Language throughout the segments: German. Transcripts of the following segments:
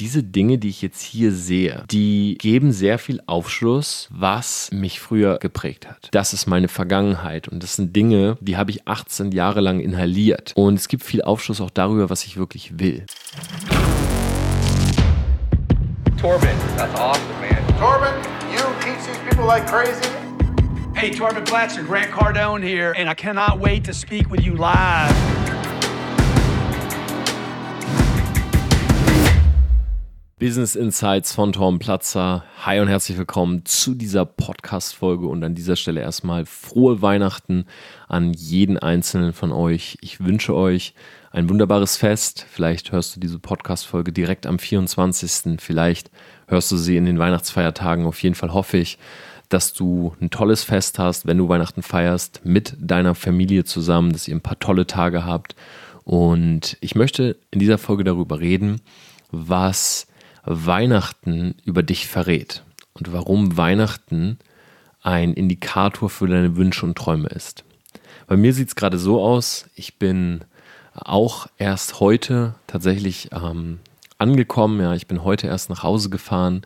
diese Dinge, die ich jetzt hier sehe, die geben sehr viel Aufschluss, was mich früher geprägt hat. Das ist meine Vergangenheit und das sind Dinge, die habe ich 18 Jahre lang inhaliert. Und es gibt viel Aufschluss auch darüber, was ich wirklich will. Torben, that's awesome, man. Torben, you teach these people like crazy. Hey, Torben Platzer, Grant Cardone here, and I cannot wait to speak with you live. Business Insights von Tom Platzer. Hi und herzlich willkommen zu dieser Podcast-Folge und an dieser Stelle erstmal frohe Weihnachten an jeden einzelnen von euch. Ich wünsche euch ein wunderbares Fest. Vielleicht hörst du diese Podcast-Folge direkt am 24. Vielleicht hörst du sie in den Weihnachtsfeiertagen. Auf jeden Fall hoffe ich, dass du ein tolles Fest hast, wenn du Weihnachten feierst, mit deiner Familie zusammen, dass ihr ein paar tolle Tage habt. Und ich möchte in dieser Folge darüber reden, was Weihnachten über dich verrät und warum Weihnachten ein Indikator für deine Wünsche und Träume ist. Bei mir sieht es gerade so aus, ich bin auch erst heute tatsächlich ähm, angekommen, ja, ich bin heute erst nach Hause gefahren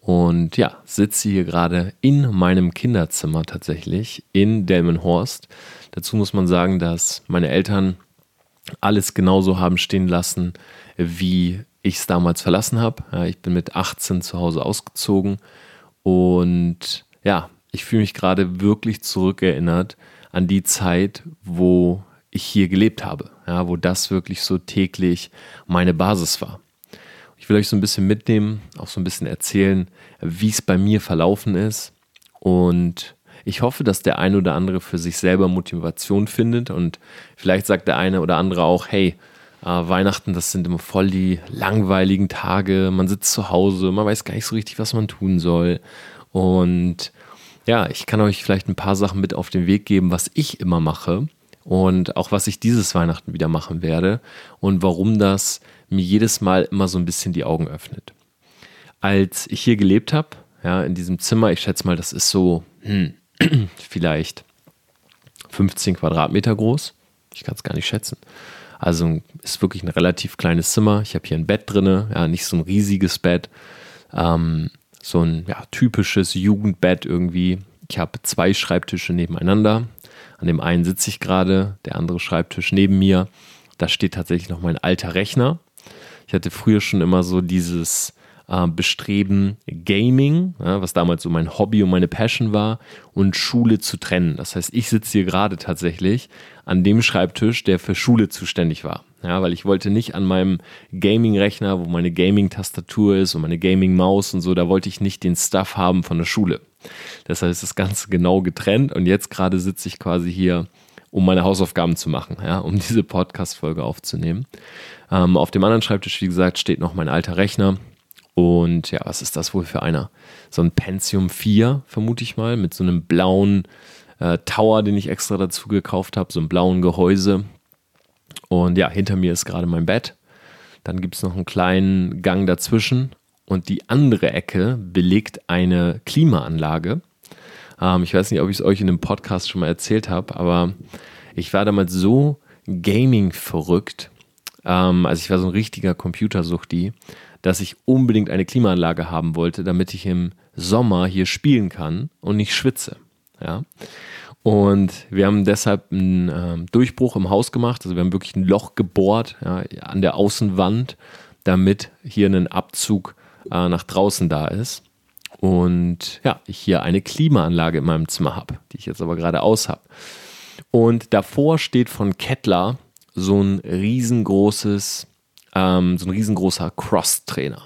und ja, sitze hier gerade in meinem Kinderzimmer tatsächlich in Delmenhorst. Dazu muss man sagen, dass meine Eltern alles genauso haben stehen lassen, wie ich es damals verlassen habe. Ich bin mit 18 zu Hause ausgezogen und ja, ich fühle mich gerade wirklich zurückerinnert an die Zeit, wo ich hier gelebt habe, ja, wo das wirklich so täglich meine Basis war. Ich will euch so ein bisschen mitnehmen, auch so ein bisschen erzählen, wie es bei mir verlaufen ist und ich hoffe, dass der eine oder andere für sich selber Motivation findet und vielleicht sagt der eine oder andere auch, hey, äh, Weihnachten, das sind immer voll die langweiligen Tage. Man sitzt zu Hause, man weiß gar nicht so richtig, was man tun soll. Und ja, ich kann euch vielleicht ein paar Sachen mit auf den Weg geben, was ich immer mache und auch was ich dieses Weihnachten wieder machen werde und warum das mir jedes Mal immer so ein bisschen die Augen öffnet. Als ich hier gelebt habe, ja, in diesem Zimmer, ich schätze mal, das ist so hm, vielleicht 15 Quadratmeter groß. Ich kann es gar nicht schätzen. Also ist wirklich ein relativ kleines Zimmer. Ich habe hier ein Bett drin, ja, nicht so ein riesiges Bett. Ähm, so ein ja, typisches Jugendbett irgendwie. Ich habe zwei Schreibtische nebeneinander. An dem einen sitze ich gerade, der andere Schreibtisch neben mir. Da steht tatsächlich noch mein alter Rechner. Ich hatte früher schon immer so dieses äh, Bestreben, Gaming, ja, was damals so mein Hobby und meine Passion war, und Schule zu trennen. Das heißt, ich sitze hier gerade tatsächlich an dem Schreibtisch, der für Schule zuständig war. Ja, weil ich wollte nicht an meinem Gaming-Rechner, wo meine Gaming-Tastatur ist und meine Gaming-Maus und so, da wollte ich nicht den Stuff haben von der Schule. Das heißt, das Ganze genau getrennt und jetzt gerade sitze ich quasi hier, um meine Hausaufgaben zu machen, ja, um diese Podcast-Folge aufzunehmen. Ähm, auf dem anderen Schreibtisch, wie gesagt, steht noch mein alter Rechner, und ja, was ist das wohl für einer? So ein Pentium 4, vermute ich mal, mit so einem blauen äh, Tower, den ich extra dazu gekauft habe, so einem blauen Gehäuse. Und ja, hinter mir ist gerade mein Bett. Dann gibt es noch einen kleinen Gang dazwischen. Und die andere Ecke belegt eine Klimaanlage. Ähm, ich weiß nicht, ob ich es euch in dem Podcast schon mal erzählt habe, aber ich war damals so Gaming verrückt. Ähm, also ich war so ein richtiger Computersuchti, dass ich unbedingt eine Klimaanlage haben wollte, damit ich im Sommer hier spielen kann und nicht schwitze. Ja. Und wir haben deshalb einen äh, Durchbruch im Haus gemacht. Also wir haben wirklich ein Loch gebohrt ja, an der Außenwand, damit hier ein Abzug äh, nach draußen da ist. Und ja, ich hier eine Klimaanlage in meinem Zimmer habe, die ich jetzt aber gerade aus habe. Und davor steht von Kettler so ein riesengroßes ähm, so ein riesengroßer Cross-Trainer.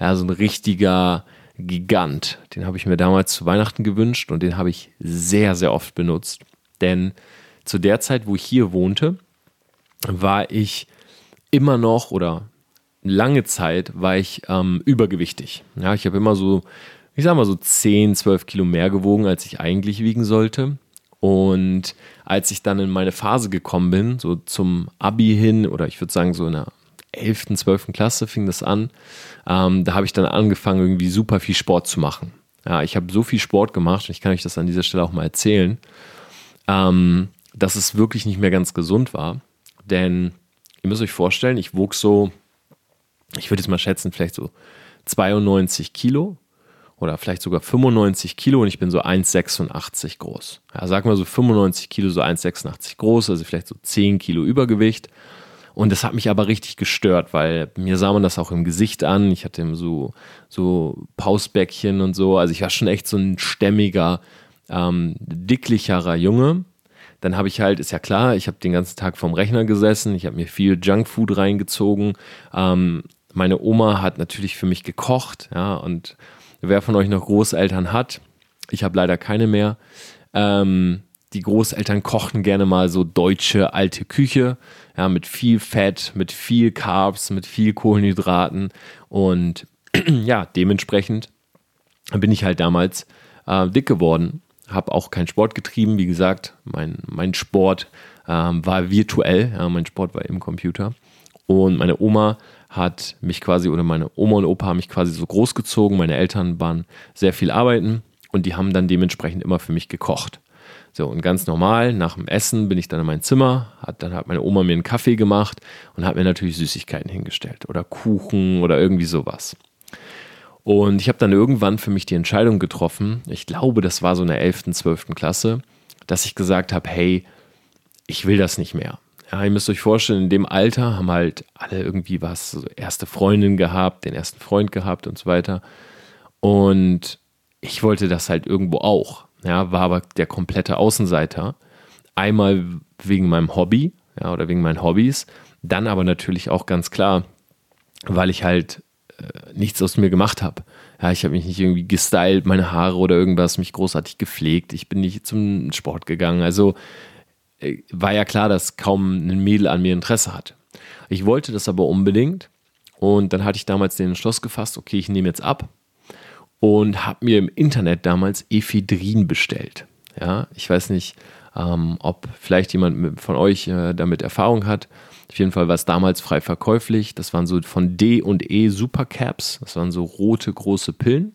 Ja, so ein richtiger Gigant. Den habe ich mir damals zu Weihnachten gewünscht und den habe ich sehr, sehr oft benutzt. Denn zu der Zeit, wo ich hier wohnte, war ich immer noch oder lange Zeit war ich ähm, übergewichtig. Ja, ich habe immer so, ich sag mal so 10, 12 Kilo mehr gewogen, als ich eigentlich wiegen sollte. Und als ich dann in meine Phase gekommen bin, so zum Abi hin, oder ich würde sagen so in der 11., 12. Klasse fing das an. Ähm, da habe ich dann angefangen, irgendwie super viel Sport zu machen. Ja, ich habe so viel Sport gemacht, und ich kann euch das an dieser Stelle auch mal erzählen, ähm, dass es wirklich nicht mehr ganz gesund war. Denn ihr müsst euch vorstellen, ich wog so ich würde jetzt mal schätzen, vielleicht so 92 Kilo oder vielleicht sogar 95 Kilo und ich bin so 1,86 groß. Ja, sag mal so 95 Kilo, so 1,86 groß, also vielleicht so 10 Kilo Übergewicht. Und das hat mich aber richtig gestört, weil mir sah man das auch im Gesicht an. Ich hatte so, so Pausbäckchen und so. Also ich war schon echt so ein stämmiger, ähm, dicklicherer Junge. Dann habe ich halt, ist ja klar, ich habe den ganzen Tag vorm Rechner gesessen, ich habe mir viel Junkfood reingezogen. Ähm, meine Oma hat natürlich für mich gekocht, ja, und wer von euch noch Großeltern hat, ich habe leider keine mehr. Ähm, die Großeltern kochen gerne mal so deutsche alte Küche, ja, mit viel Fett, mit viel Carbs, mit viel Kohlenhydraten und ja, dementsprechend bin ich halt damals äh, dick geworden, habe auch keinen Sport getrieben, wie gesagt, mein, mein Sport ähm, war virtuell, ja, mein Sport war im Computer und meine Oma hat mich quasi, oder meine Oma und Opa haben mich quasi so großgezogen. Meine Eltern waren sehr viel arbeiten und die haben dann dementsprechend immer für mich gekocht. So, und ganz normal, nach dem Essen bin ich dann in mein Zimmer, hat, dann hat meine Oma mir einen Kaffee gemacht und hat mir natürlich Süßigkeiten hingestellt oder Kuchen oder irgendwie sowas. Und ich habe dann irgendwann für mich die Entscheidung getroffen, ich glaube, das war so in der 11., 12. Klasse, dass ich gesagt habe, hey, ich will das nicht mehr. Ja, ihr müsst euch vorstellen, in dem Alter haben halt alle irgendwie was, so erste Freundin gehabt, den ersten Freund gehabt und so weiter. Und ich wollte das halt irgendwo auch. Ja, war aber der komplette Außenseiter. Einmal wegen meinem Hobby, ja, oder wegen meinen Hobbys. Dann aber natürlich auch ganz klar, weil ich halt äh, nichts aus mir gemacht habe. Ja, ich habe mich nicht irgendwie gestylt, meine Haare oder irgendwas, mich großartig gepflegt. Ich bin nicht zum Sport gegangen. Also äh, war ja klar, dass kaum ein Mädel an mir Interesse hat. Ich wollte das aber unbedingt und dann hatte ich damals den Entschluss gefasst, okay, ich nehme jetzt ab und habe mir im Internet damals Ephedrin bestellt. Ja, ich weiß nicht, ähm, ob vielleicht jemand von euch äh, damit Erfahrung hat. Auf jeden Fall war es damals frei verkäuflich. Das waren so von D und E Supercaps. Das waren so rote große Pillen.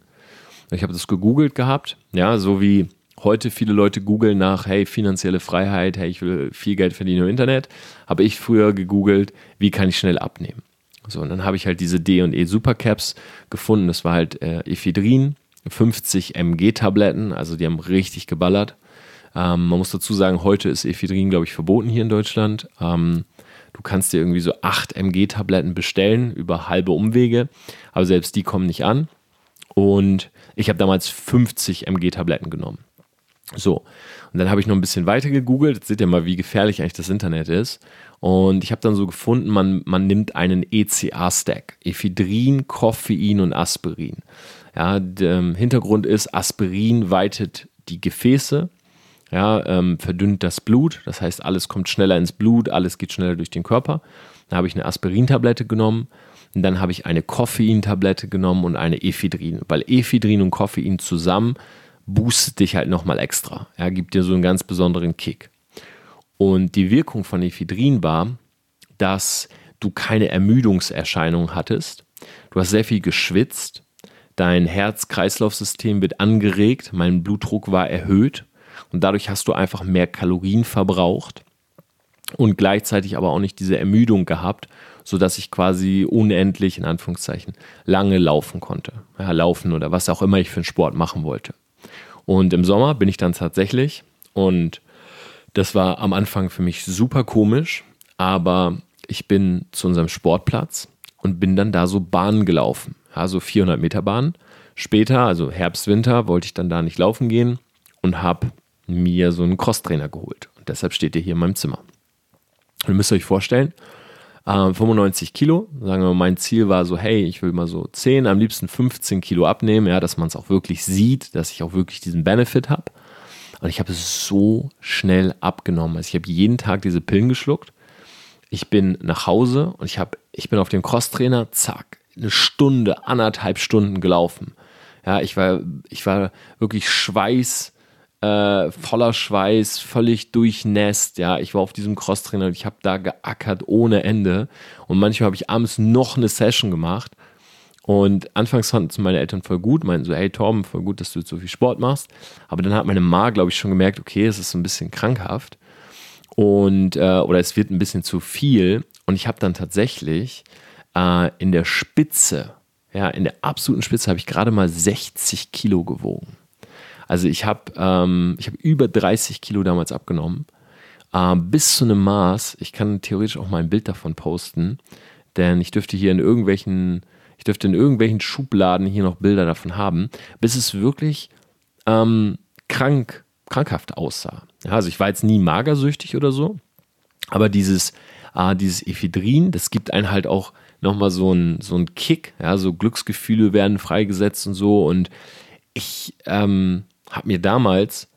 Ich habe das gegoogelt gehabt. Ja, so wie heute viele Leute googeln nach, hey, finanzielle Freiheit, hey, ich will viel Geld verdienen im Internet, habe ich früher gegoogelt, wie kann ich schnell abnehmen. So, und dann habe ich halt diese D und E Supercaps gefunden. Das war halt äh, Ephedrin, 50 MG-Tabletten, also die haben richtig geballert. Ähm, man muss dazu sagen, heute ist Ephedrin, glaube ich, verboten hier in Deutschland. Ähm, du kannst dir irgendwie so 8 MG-Tabletten bestellen über halbe Umwege, aber selbst die kommen nicht an. Und ich habe damals 50 MG-Tabletten genommen. So, und dann habe ich noch ein bisschen weiter gegoogelt. Jetzt seht ihr mal, wie gefährlich eigentlich das Internet ist. Und ich habe dann so gefunden, man, man nimmt einen ECA-Stack: Ephedrin, Koffein und Aspirin. Ja, der ähm, Hintergrund ist, Aspirin weitet die Gefäße, ja, ähm, verdünnt das Blut. Das heißt, alles kommt schneller ins Blut, alles geht schneller durch den Körper. Dann habe ich eine Aspirintablette genommen. Und dann habe ich eine Koffeintablette genommen und eine Ephedrin, weil Ephedrin und Koffein zusammen boostet dich halt nochmal extra. Ja, gibt dir so einen ganz besonderen Kick. Und die Wirkung von Ephedrin war, dass du keine Ermüdungserscheinung hattest. Du hast sehr viel geschwitzt. Dein Herz-Kreislauf-System wird angeregt. Mein Blutdruck war erhöht. Und dadurch hast du einfach mehr Kalorien verbraucht. Und gleichzeitig aber auch nicht diese Ermüdung gehabt, sodass ich quasi unendlich, in Anführungszeichen, lange laufen konnte. Ja, laufen oder was auch immer ich für einen Sport machen wollte. Und im Sommer bin ich dann tatsächlich, und das war am Anfang für mich super komisch, aber ich bin zu unserem Sportplatz und bin dann da so Bahnen gelaufen, ja, so 400 Meter Bahnen. Später, also Herbst, Winter, wollte ich dann da nicht laufen gehen und habe mir so einen Crosstrainer geholt. Und deshalb steht er hier in meinem Zimmer. Und ihr müsst euch vorstellen, 95 äh, Kilo. Sagen wir mal, mein Ziel war so, hey, ich will mal so 10, am liebsten 15 Kilo abnehmen, ja, dass man es auch wirklich sieht, dass ich auch wirklich diesen Benefit habe. Und ich habe es so schnell abgenommen. Also ich habe jeden Tag diese Pillen geschluckt. Ich bin nach Hause und ich, hab, ich bin auf dem Crosstrainer, zack, eine Stunde, anderthalb Stunden gelaufen. Ja, ich war, ich war wirklich Schweiß, äh, voller Schweiß, völlig durchnässt. Ja, ich war auf diesem Crosstrainer und ich habe da geackert ohne Ende. Und manchmal habe ich abends noch eine Session gemacht. Und anfangs fanden es meine Eltern voll gut, meinten so, hey Torben, voll gut, dass du jetzt so viel Sport machst. Aber dann hat meine Ma, glaube ich, schon gemerkt, okay, es ist so ein bisschen krankhaft. Und, äh, oder es wird ein bisschen zu viel. Und ich habe dann tatsächlich äh, in der Spitze, ja, in der absoluten Spitze habe ich gerade mal 60 Kilo gewogen. Also ich habe ähm, hab über 30 Kilo damals abgenommen. Äh, bis zu einem Maß, ich kann theoretisch auch mal ein Bild davon posten, denn ich dürfte hier in irgendwelchen, ich dürfte in irgendwelchen Schubladen hier noch Bilder davon haben, bis es wirklich ähm, krank, krankhaft aussah. Ja, also ich war jetzt nie magersüchtig oder so, aber dieses, äh, dieses Ephedrin, das gibt einen halt auch nochmal so einen so Kick, ja, so Glücksgefühle werden freigesetzt und so und ich ähm, habe mir damals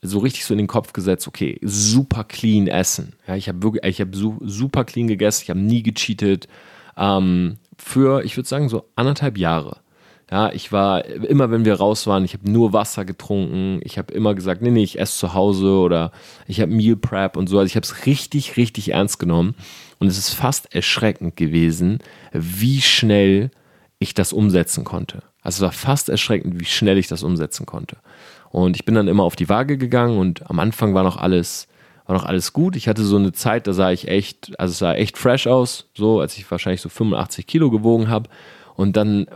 so richtig so in den Kopf gesetzt, okay, super clean essen. Ja, ich habe wirklich, ich habe su super clean gegessen, ich habe nie gecheatet. Ähm, für, ich würde sagen, so anderthalb Jahre. Ja, ich war immer, wenn wir raus waren, ich habe nur Wasser getrunken. Ich habe immer gesagt, nee, nee, ich esse zu Hause oder ich habe Meal Prep und so. Also ich habe es richtig, richtig ernst genommen. Und es ist fast erschreckend gewesen, wie schnell ich das umsetzen konnte. Also es war fast erschreckend, wie schnell ich das umsetzen konnte. Und ich bin dann immer auf die Waage gegangen und am Anfang war noch alles, war noch alles gut. Ich hatte so eine Zeit, da sah ich echt, also es sah echt fresh aus, so als ich wahrscheinlich so 85 Kilo gewogen habe. Und dann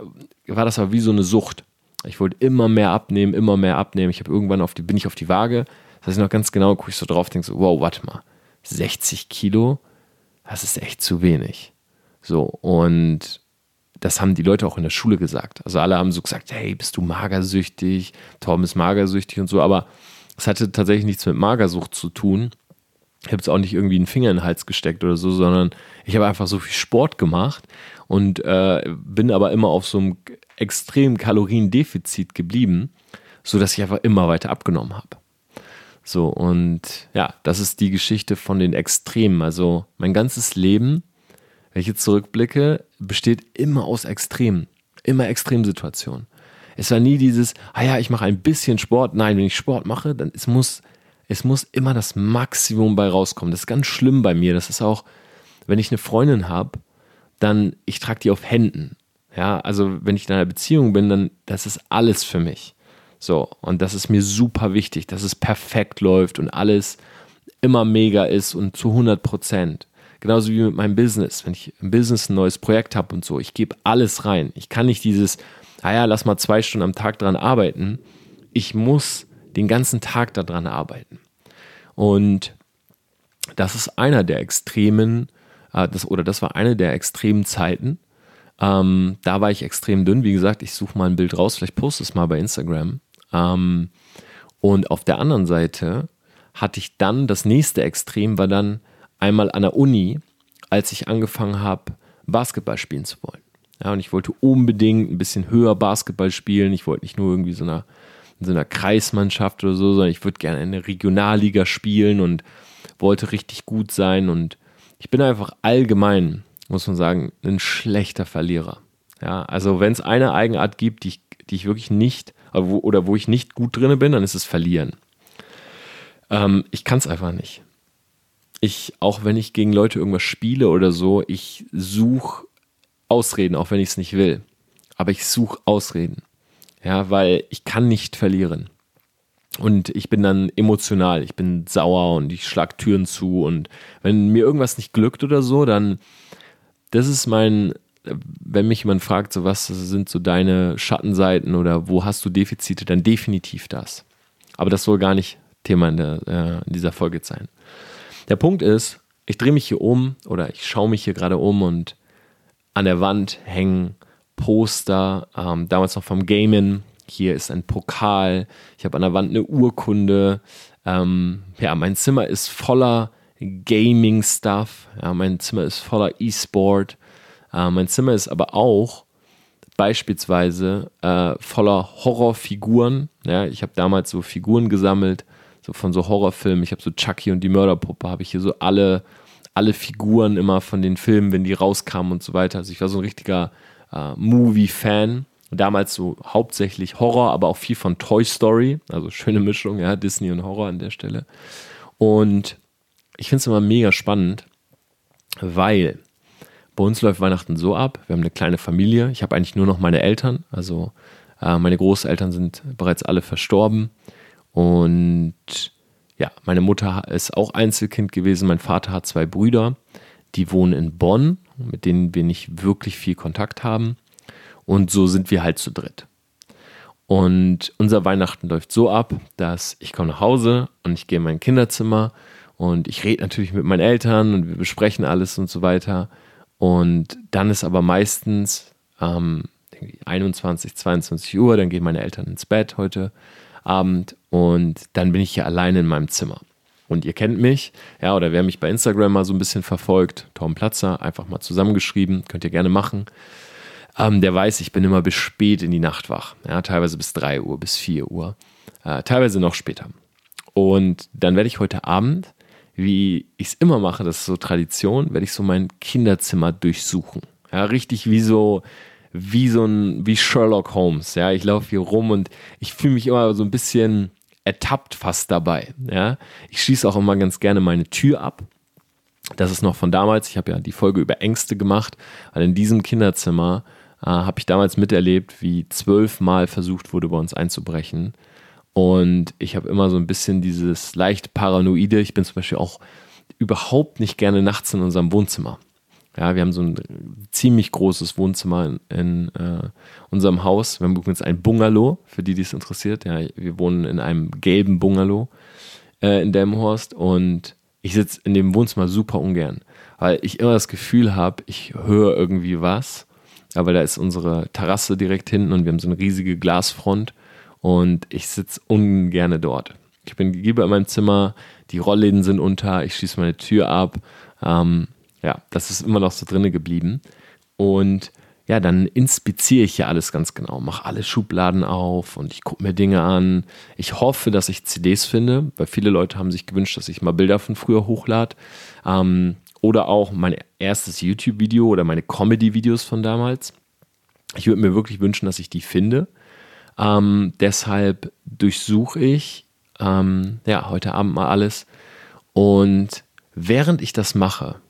war das aber wie so eine Sucht. Ich wollte immer mehr abnehmen, immer mehr abnehmen. Ich habe irgendwann auf die, bin ich auf die Waage. Das heißt noch ganz genau, gucke ich so drauf, denke so, wow, warte mal, 60 Kilo, das ist echt zu wenig. So, und das haben die Leute auch in der Schule gesagt. Also alle haben so gesagt, hey, bist du magersüchtig? Torben ist magersüchtig und so, aber es hatte tatsächlich nichts mit Magersucht zu tun. Ich habe jetzt auch nicht irgendwie einen Finger in den Hals gesteckt oder so, sondern ich habe einfach so viel Sport gemacht und äh, bin aber immer auf so einem extremen Kaloriendefizit geblieben, sodass ich einfach immer weiter abgenommen habe. So, und ja, das ist die Geschichte von den Extremen. Also mein ganzes Leben wenn ich jetzt zurückblicke, besteht immer aus Extremen. Immer Extremsituationen. Es war nie dieses, ah ja, ich mache ein bisschen Sport. Nein, wenn ich Sport mache, dann es muss, es muss immer das Maximum bei rauskommen. Das ist ganz schlimm bei mir. Das ist auch, wenn ich eine Freundin habe, dann, ich trage die auf Händen. Ja, also wenn ich in einer Beziehung bin, dann, das ist alles für mich. So, und das ist mir super wichtig, dass es perfekt läuft und alles immer mega ist und zu 100 Prozent. Genauso wie mit meinem Business. Wenn ich im Business ein neues Projekt habe und so, ich gebe alles rein. Ich kann nicht dieses, ah lass mal zwei Stunden am Tag dran arbeiten. Ich muss den ganzen Tag daran arbeiten. Und das ist einer der extremen, äh, das, oder das war eine der extremen Zeiten. Ähm, da war ich extrem dünn. Wie gesagt, ich suche mal ein Bild raus, vielleicht poste es mal bei Instagram. Ähm, und auf der anderen Seite hatte ich dann, das nächste Extrem war dann, einmal an der Uni, als ich angefangen habe, Basketball spielen zu wollen. Ja, und ich wollte unbedingt ein bisschen höher Basketball spielen. Ich wollte nicht nur irgendwie so einer, in so einer Kreismannschaft oder so, sondern ich würde gerne in der Regionalliga spielen und wollte richtig gut sein. Und ich bin einfach allgemein, muss man sagen, ein schlechter Verlierer. Ja, also wenn es eine Eigenart gibt, die ich, die ich wirklich nicht, oder wo ich nicht gut drin bin, dann ist es Verlieren. Ähm, ich kann es einfach nicht ich, auch wenn ich gegen Leute irgendwas spiele oder so, ich suche Ausreden, auch wenn ich es nicht will. Aber ich suche Ausreden. Ja, weil ich kann nicht verlieren. Und ich bin dann emotional, ich bin sauer und ich schlag Türen zu. Und wenn mir irgendwas nicht glückt oder so, dann, das ist mein, wenn mich jemand fragt, so was sind so deine Schattenseiten oder wo hast du Defizite, dann definitiv das. Aber das soll gar nicht Thema in, der, äh, in dieser Folge sein. Der Punkt ist, ich drehe mich hier um oder ich schaue mich hier gerade um und an der Wand hängen Poster, ähm, damals noch vom Gamen. Hier ist ein Pokal. Ich habe an der Wand eine Urkunde. Ähm, ja, mein Zimmer ist voller Gaming-Stuff. Ja, mein Zimmer ist voller E-Sport. Äh, mein Zimmer ist aber auch beispielsweise äh, voller Horrorfiguren. Ja, ich habe damals so Figuren gesammelt so von so Horrorfilmen. Ich habe so Chucky und die Mörderpuppe, habe ich hier so alle, alle Figuren immer von den Filmen, wenn die rauskamen und so weiter. Also ich war so ein richtiger äh, Movie-Fan. Damals so hauptsächlich Horror, aber auch viel von Toy Story. Also schöne Mischung, ja, Disney und Horror an der Stelle. Und ich finde es immer mega spannend, weil bei uns läuft Weihnachten so ab. Wir haben eine kleine Familie. Ich habe eigentlich nur noch meine Eltern. Also äh, meine Großeltern sind bereits alle verstorben. Und ja, meine Mutter ist auch Einzelkind gewesen. Mein Vater hat zwei Brüder, die wohnen in Bonn mit denen wir nicht wirklich viel Kontakt haben. Und so sind wir halt zu dritt. Und unser Weihnachten läuft so ab, dass ich komme nach Hause und ich gehe in mein Kinderzimmer und ich rede natürlich mit meinen Eltern und wir besprechen alles und so weiter. Und dann ist aber meistens ähm, 21, 22 Uhr, dann gehen meine Eltern ins Bett heute Abend und dann bin ich hier alleine in meinem Zimmer. Und ihr kennt mich, ja, oder wer mich bei Instagram mal so ein bisschen verfolgt, Tom Platzer, einfach mal zusammengeschrieben, könnt ihr gerne machen. Ähm, der weiß, ich bin immer bis spät in die Nacht wach, ja, teilweise bis 3 Uhr, bis 4 Uhr, äh, teilweise noch später. Und dann werde ich heute Abend, wie ich es immer mache, das ist so Tradition, werde ich so mein Kinderzimmer durchsuchen. Ja, richtig wie so, wie so ein, wie Sherlock Holmes. Ja, ich laufe hier rum und ich fühle mich immer so ein bisschen ertappt fast dabei. Ja, ich schließe auch immer ganz gerne meine Tür ab. Das ist noch von damals. Ich habe ja die Folge über Ängste gemacht, weil in diesem Kinderzimmer äh, habe ich damals miterlebt, wie zwölfmal versucht wurde, bei uns einzubrechen. Und ich habe immer so ein bisschen dieses leicht Paranoide. Ich bin zum Beispiel auch überhaupt nicht gerne nachts in unserem Wohnzimmer. Ja, wir haben so ein ziemlich großes Wohnzimmer in, in äh, unserem Haus. Wir haben übrigens ein Bungalow, für die, die es interessiert. Ja, wir wohnen in einem gelben Bungalow äh, in Delmenhorst und ich sitze in dem Wohnzimmer super ungern, weil ich immer das Gefühl habe, ich höre irgendwie was. Aber da ist unsere Terrasse direkt hinten und wir haben so eine riesige Glasfront und ich sitze ungern dort. Ich bin lieber in meinem Zimmer, die Rollläden sind unter, ich schließe meine Tür ab. Ähm, ja, das ist immer noch so drinne geblieben. Und ja, dann inspiziere ich ja alles ganz genau, mache alle Schubladen auf und ich gucke mir Dinge an. Ich hoffe, dass ich CDs finde, weil viele Leute haben sich gewünscht, dass ich mal Bilder von früher hochlade. Ähm, oder auch mein erstes YouTube-Video oder meine Comedy-Videos von damals. Ich würde mir wirklich wünschen, dass ich die finde. Ähm, deshalb durchsuche ich ähm, ja, heute Abend mal alles. Und während ich das mache,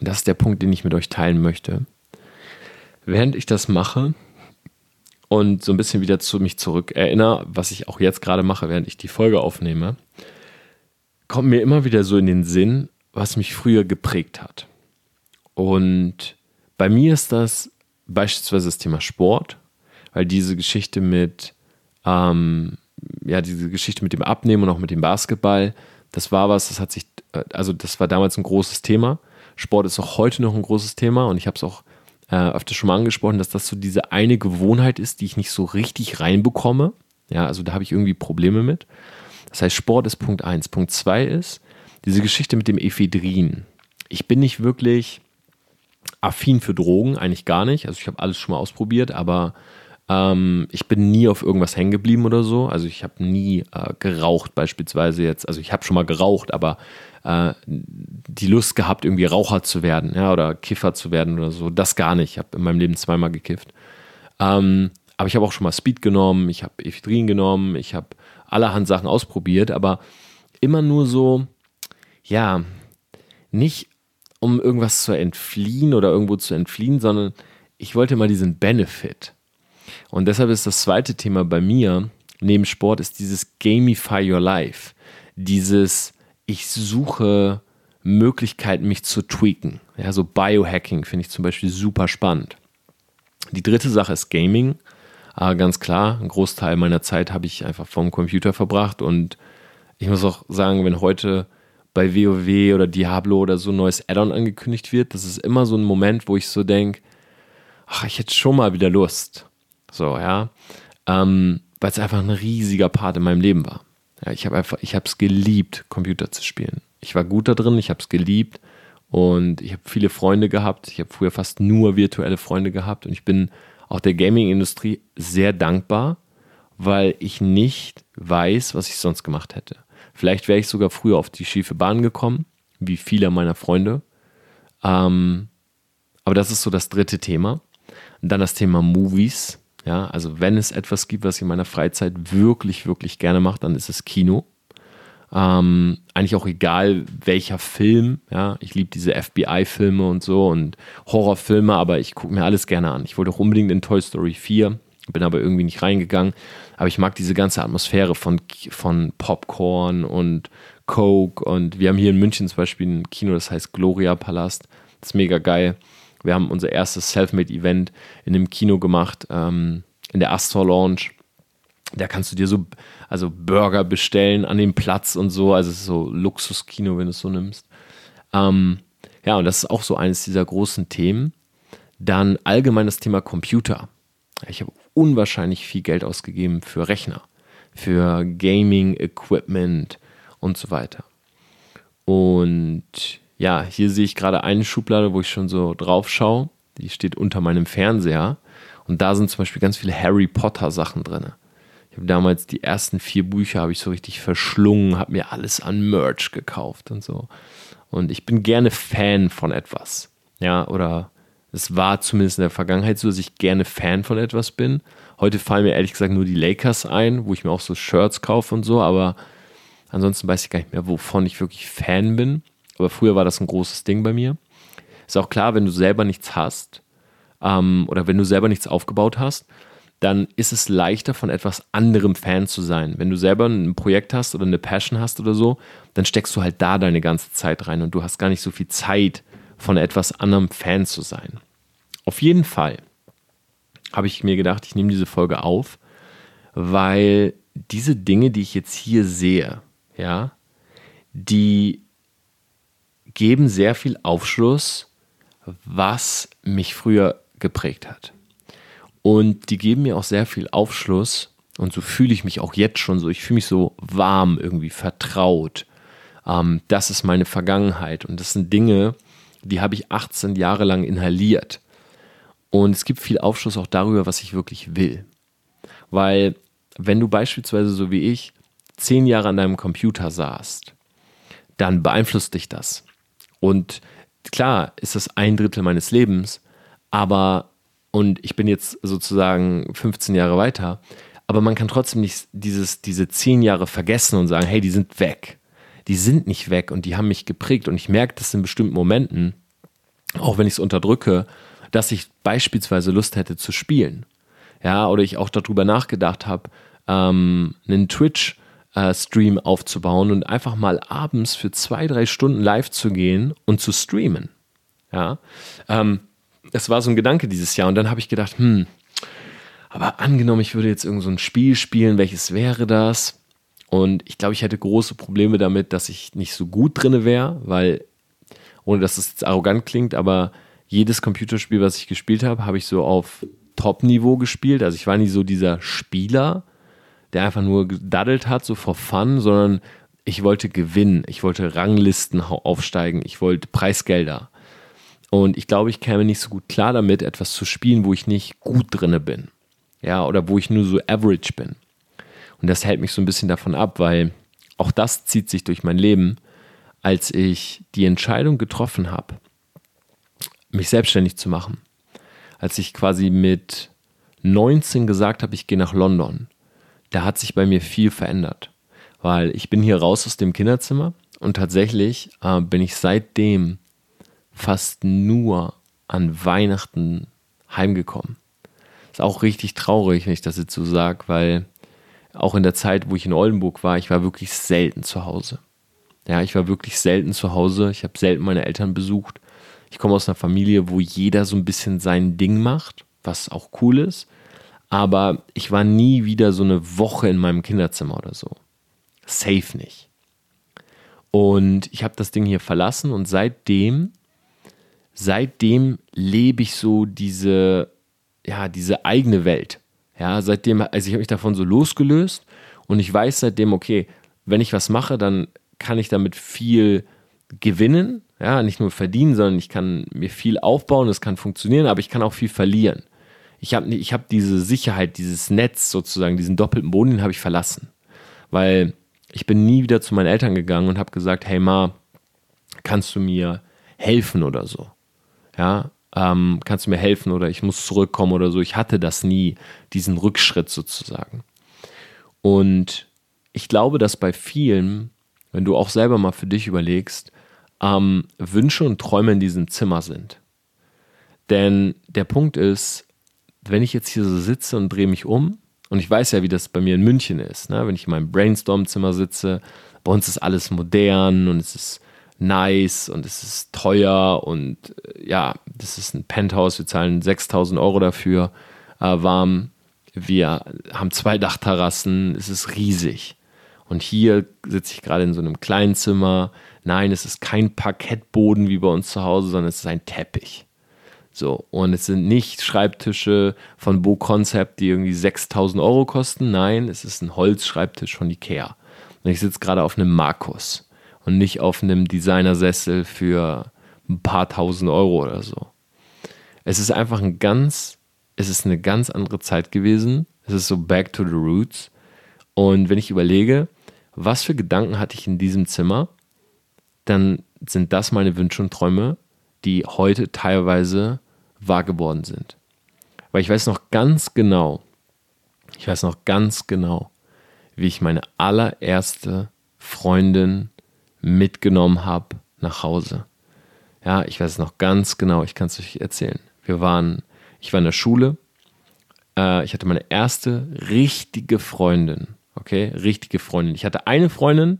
und das ist der Punkt, den ich mit euch teilen möchte. Während ich das mache und so ein bisschen wieder zu mich zurück erinnere, was ich auch jetzt gerade mache, während ich die Folge aufnehme, kommt mir immer wieder so in den Sinn, was mich früher geprägt hat. Und bei mir ist das beispielsweise das Thema Sport, weil diese Geschichte mit, ähm, ja, diese Geschichte mit dem Abnehmen und auch mit dem Basketball, das war was, das hat sich, äh, also das war damals ein großes Thema. Sport ist auch heute noch ein großes Thema und ich habe es auch äh, öfter schon mal angesprochen, dass das so diese eine Gewohnheit ist, die ich nicht so richtig reinbekomme. Ja, also da habe ich irgendwie Probleme mit. Das heißt, Sport ist Punkt 1. Punkt 2 ist diese Geschichte mit dem Ephedrin. Ich bin nicht wirklich affin für Drogen, eigentlich gar nicht. Also ich habe alles schon mal ausprobiert, aber ähm, ich bin nie auf irgendwas hängen geblieben oder so. Also ich habe nie äh, geraucht beispielsweise jetzt. Also ich habe schon mal geraucht, aber äh, die Lust gehabt, irgendwie Raucher zu werden, ja, oder Kiffer zu werden oder so. Das gar nicht. Ich habe in meinem Leben zweimal gekifft. Ähm, aber ich habe auch schon mal Speed genommen, ich habe Ephedrin genommen, ich habe allerhand Sachen ausprobiert, aber immer nur so, ja, nicht um irgendwas zu entfliehen oder irgendwo zu entfliehen, sondern ich wollte mal diesen Benefit. Und deshalb ist das zweite Thema bei mir neben Sport ist dieses Gamify Your Life. Dieses, ich suche Möglichkeiten, mich zu tweaken. Ja, so Biohacking finde ich zum Beispiel super spannend. Die dritte Sache ist Gaming. Aber ganz klar, ein Großteil meiner Zeit habe ich einfach vom Computer verbracht und ich muss auch sagen, wenn heute bei WoW oder Diablo oder so ein neues Add-on angekündigt wird, das ist immer so ein Moment, wo ich so denke, ach, ich hätte schon mal wieder Lust. So, ja. Ähm, Weil es einfach ein riesiger Part in meinem Leben war. Ja, ich habe einfach, ich habe es geliebt, Computer zu spielen. Ich war gut da drin, ich habe es geliebt und ich habe viele Freunde gehabt. Ich habe früher fast nur virtuelle Freunde gehabt und ich bin auch der Gaming-Industrie sehr dankbar, weil ich nicht weiß, was ich sonst gemacht hätte. Vielleicht wäre ich sogar früher auf die schiefe Bahn gekommen, wie viele meiner Freunde. Ähm, aber das ist so das dritte Thema. Und dann das Thema Movies. Ja, also wenn es etwas gibt, was ich in meiner Freizeit wirklich, wirklich gerne mache, dann ist es Kino. Ähm, eigentlich auch egal welcher Film. Ja, ich liebe diese FBI-Filme und so und Horrorfilme, aber ich gucke mir alles gerne an. Ich wollte auch unbedingt in Toy Story 4, bin aber irgendwie nicht reingegangen. Aber ich mag diese ganze Atmosphäre von, von Popcorn und Coke und wir haben hier in München zum Beispiel ein Kino, das heißt Gloria Palast. Das ist mega geil. Wir haben unser erstes Selfmade-Event in einem Kino gemacht, ähm, in der Astor Lounge. Da kannst du dir so, also Burger bestellen an dem Platz und so. Also es ist so Luxuskino, wenn du es so nimmst. Ähm, ja, und das ist auch so eines dieser großen Themen. Dann allgemein das Thema Computer. Ich habe unwahrscheinlich viel Geld ausgegeben für Rechner, für Gaming-Equipment und so weiter. Und ja, hier sehe ich gerade eine Schublade, wo ich schon so drauf schaue. Die steht unter meinem Fernseher. Und da sind zum Beispiel ganz viele Harry Potter Sachen drin. Ich habe damals die ersten vier Bücher habe ich so richtig verschlungen, habe mir alles an Merch gekauft und so. Und ich bin gerne Fan von etwas. Ja, oder es war zumindest in der Vergangenheit so, dass ich gerne Fan von etwas bin. Heute fallen mir ehrlich gesagt nur die Lakers ein, wo ich mir auch so Shirts kaufe und so, aber ansonsten weiß ich gar nicht mehr, wovon ich wirklich Fan bin. Aber früher war das ein großes Ding bei mir. Ist auch klar, wenn du selber nichts hast ähm, oder wenn du selber nichts aufgebaut hast, dann ist es leichter, von etwas anderem Fan zu sein. Wenn du selber ein Projekt hast oder eine Passion hast oder so, dann steckst du halt da deine ganze Zeit rein und du hast gar nicht so viel Zeit, von etwas anderem Fan zu sein. Auf jeden Fall habe ich mir gedacht, ich nehme diese Folge auf, weil diese Dinge, die ich jetzt hier sehe, ja, die geben sehr viel Aufschluss, was mich früher geprägt hat. Und die geben mir auch sehr viel Aufschluss. Und so fühle ich mich auch jetzt schon so. Ich fühle mich so warm, irgendwie vertraut. Ähm, das ist meine Vergangenheit. Und das sind Dinge, die habe ich 18 Jahre lang inhaliert. Und es gibt viel Aufschluss auch darüber, was ich wirklich will. Weil, wenn du beispielsweise so wie ich zehn Jahre an deinem Computer saßt, dann beeinflusst dich das. Und klar ist das ein Drittel meines Lebens, aber und ich bin jetzt sozusagen 15 Jahre weiter, aber man kann trotzdem nicht dieses, diese 10 Jahre vergessen und sagen, hey, die sind weg. Die sind nicht weg und die haben mich geprägt und ich merke das in bestimmten Momenten, auch wenn ich es unterdrücke, dass ich beispielsweise Lust hätte zu spielen. Ja, oder ich auch darüber nachgedacht habe, ähm, einen Twitch-Stream äh, aufzubauen und einfach mal abends für zwei, drei Stunden live zu gehen und zu streamen. Ja, ähm, es war so ein Gedanke dieses Jahr und dann habe ich gedacht, hm, aber angenommen, ich würde jetzt irgend so ein Spiel spielen, welches wäre das? Und ich glaube, ich hätte große Probleme damit, dass ich nicht so gut drinne wäre, weil, ohne dass das jetzt arrogant klingt, aber jedes Computerspiel, was ich gespielt habe, habe ich so auf Top-Niveau gespielt. Also ich war nie so dieser Spieler, der einfach nur gedaddelt hat, so for fun, sondern ich wollte gewinnen, ich wollte Ranglisten aufsteigen, ich wollte Preisgelder. Und ich glaube, ich käme nicht so gut klar damit, etwas zu spielen, wo ich nicht gut drinne bin. Ja, oder wo ich nur so average bin. Und das hält mich so ein bisschen davon ab, weil auch das zieht sich durch mein Leben, als ich die Entscheidung getroffen habe, mich selbstständig zu machen. Als ich quasi mit 19 gesagt habe, ich gehe nach London, da hat sich bei mir viel verändert. Weil ich bin hier raus aus dem Kinderzimmer und tatsächlich äh, bin ich seitdem fast nur an Weihnachten heimgekommen. Ist auch richtig traurig, wenn ich das jetzt so sage, weil auch in der Zeit, wo ich in Oldenburg war, ich war wirklich selten zu Hause. Ja, ich war wirklich selten zu Hause. Ich habe selten meine Eltern besucht. Ich komme aus einer Familie, wo jeder so ein bisschen sein Ding macht, was auch cool ist. Aber ich war nie wieder so eine Woche in meinem Kinderzimmer oder so. Safe nicht. Und ich habe das Ding hier verlassen und seitdem seitdem lebe ich so diese, ja, diese eigene Welt. Ja, seitdem, also ich habe mich davon so losgelöst und ich weiß seitdem, okay, wenn ich was mache, dann kann ich damit viel gewinnen, ja, nicht nur verdienen, sondern ich kann mir viel aufbauen, es kann funktionieren, aber ich kann auch viel verlieren. Ich habe ich hab diese Sicherheit, dieses Netz sozusagen, diesen doppelten Boden, den habe ich verlassen. Weil ich bin nie wieder zu meinen Eltern gegangen und habe gesagt, hey Ma, kannst du mir helfen oder so? ja, ähm, kannst du mir helfen oder ich muss zurückkommen oder so. Ich hatte das nie, diesen Rückschritt sozusagen. Und ich glaube, dass bei vielen, wenn du auch selber mal für dich überlegst, ähm, Wünsche und Träume in diesem Zimmer sind. Denn der Punkt ist, wenn ich jetzt hier so sitze und drehe mich um, und ich weiß ja, wie das bei mir in München ist, ne? wenn ich in meinem Brainstorm-Zimmer sitze, bei uns ist alles modern und es ist nice und es ist teuer und äh, ja, das ist ein Penthouse, wir zahlen 6000 Euro dafür äh, warm. Wir haben zwei Dachterrassen, es ist riesig. Und hier sitze ich gerade in so einem kleinen Zimmer. Nein, es ist kein Parkettboden wie bei uns zu Hause, sondern es ist ein Teppich. So, und es sind nicht Schreibtische von Bo Concept, die irgendwie 6000 Euro kosten. Nein, es ist ein Holzschreibtisch von Ikea. Und ich sitze gerade auf einem Markus und nicht auf einem Designersessel für ein paar tausend Euro oder so. Es ist einfach ein ganz, es ist eine ganz andere Zeit gewesen. Es ist so back to the roots. Und wenn ich überlege, was für Gedanken hatte ich in diesem Zimmer, dann sind das meine Wünsche und Träume, die heute teilweise wahr geworden sind. Weil ich weiß noch ganz genau, ich weiß noch ganz genau, wie ich meine allererste Freundin mitgenommen habe nach Hause. Ja, ich weiß es noch ganz genau, ich kann es euch erzählen. Wir waren, ich war in der Schule, äh, ich hatte meine erste richtige Freundin, okay, richtige Freundin. Ich hatte eine Freundin,